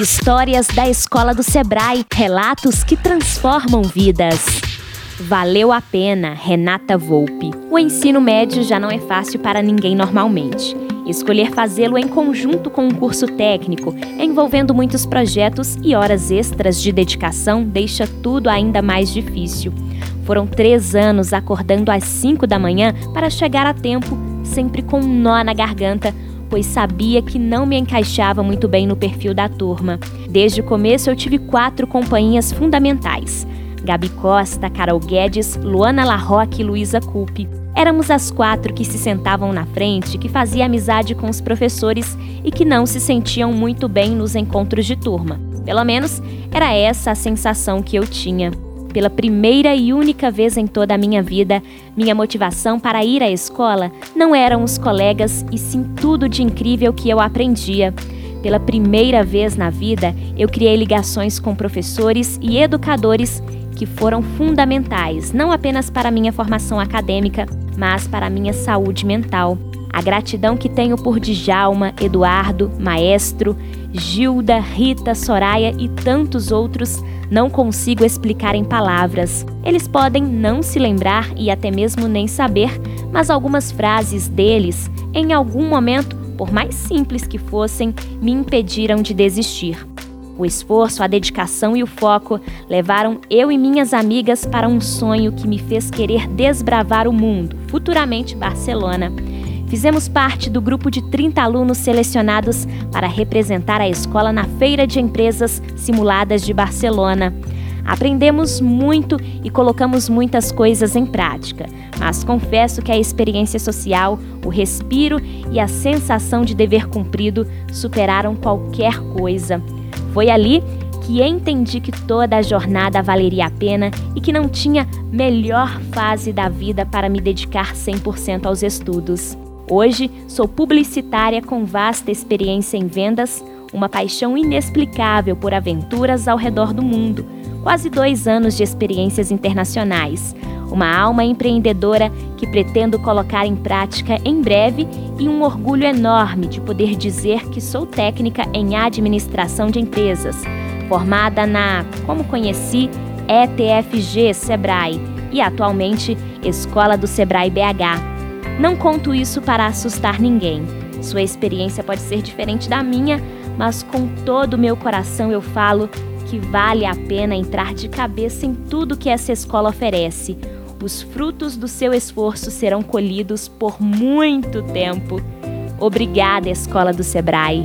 Histórias da Escola do Sebrae, relatos que transformam vidas. Valeu a pena, Renata Volpe. O ensino médio já não é fácil para ninguém normalmente. Escolher fazê-lo em conjunto com um curso técnico, envolvendo muitos projetos e horas extras de dedicação, deixa tudo ainda mais difícil. Foram três anos acordando às cinco da manhã para chegar a tempo, sempre com um nó na garganta, pois sabia que não me encaixava muito bem no perfil da turma. Desde o começo eu tive quatro companhias fundamentais: Gabi Costa, Carol Guedes, Luana Larroque e Luísa Coupe. Éramos as quatro que se sentavam na frente, que fazia amizade com os professores e que não se sentiam muito bem nos encontros de turma. Pelo menos era essa a sensação que eu tinha. Pela primeira e única vez em toda a minha vida, minha motivação para ir à escola não eram os colegas e sim tudo de incrível que eu aprendia. Pela primeira vez na vida, eu criei ligações com professores e educadores que foram fundamentais, não apenas para minha formação acadêmica, mas para minha saúde mental. A gratidão que tenho por Djalma, Eduardo, Maestro, Gilda, Rita, Soraya e tantos outros não consigo explicar em palavras. Eles podem não se lembrar e até mesmo nem saber, mas algumas frases deles, em algum momento, por mais simples que fossem, me impediram de desistir. O esforço, a dedicação e o foco levaram eu e minhas amigas para um sonho que me fez querer desbravar o mundo, futuramente Barcelona. Fizemos parte do grupo de 30 alunos selecionados para representar a escola na Feira de Empresas Simuladas de Barcelona. Aprendemos muito e colocamos muitas coisas em prática, mas confesso que a experiência social, o respiro e a sensação de dever cumprido superaram qualquer coisa. Foi ali que entendi que toda a jornada valeria a pena e que não tinha melhor fase da vida para me dedicar 100% aos estudos. Hoje, sou publicitária com vasta experiência em vendas, uma paixão inexplicável por aventuras ao redor do mundo, quase dois anos de experiências internacionais, uma alma empreendedora que pretendo colocar em prática em breve e um orgulho enorme de poder dizer que sou técnica em administração de empresas, formada na, como conheci, ETFG Sebrae e atualmente Escola do Sebrae BH não conto isso para assustar ninguém. Sua experiência pode ser diferente da minha, mas com todo o meu coração eu falo que vale a pena entrar de cabeça em tudo que essa escola oferece. Os frutos do seu esforço serão colhidos por muito tempo. Obrigada, Escola do Sebrae.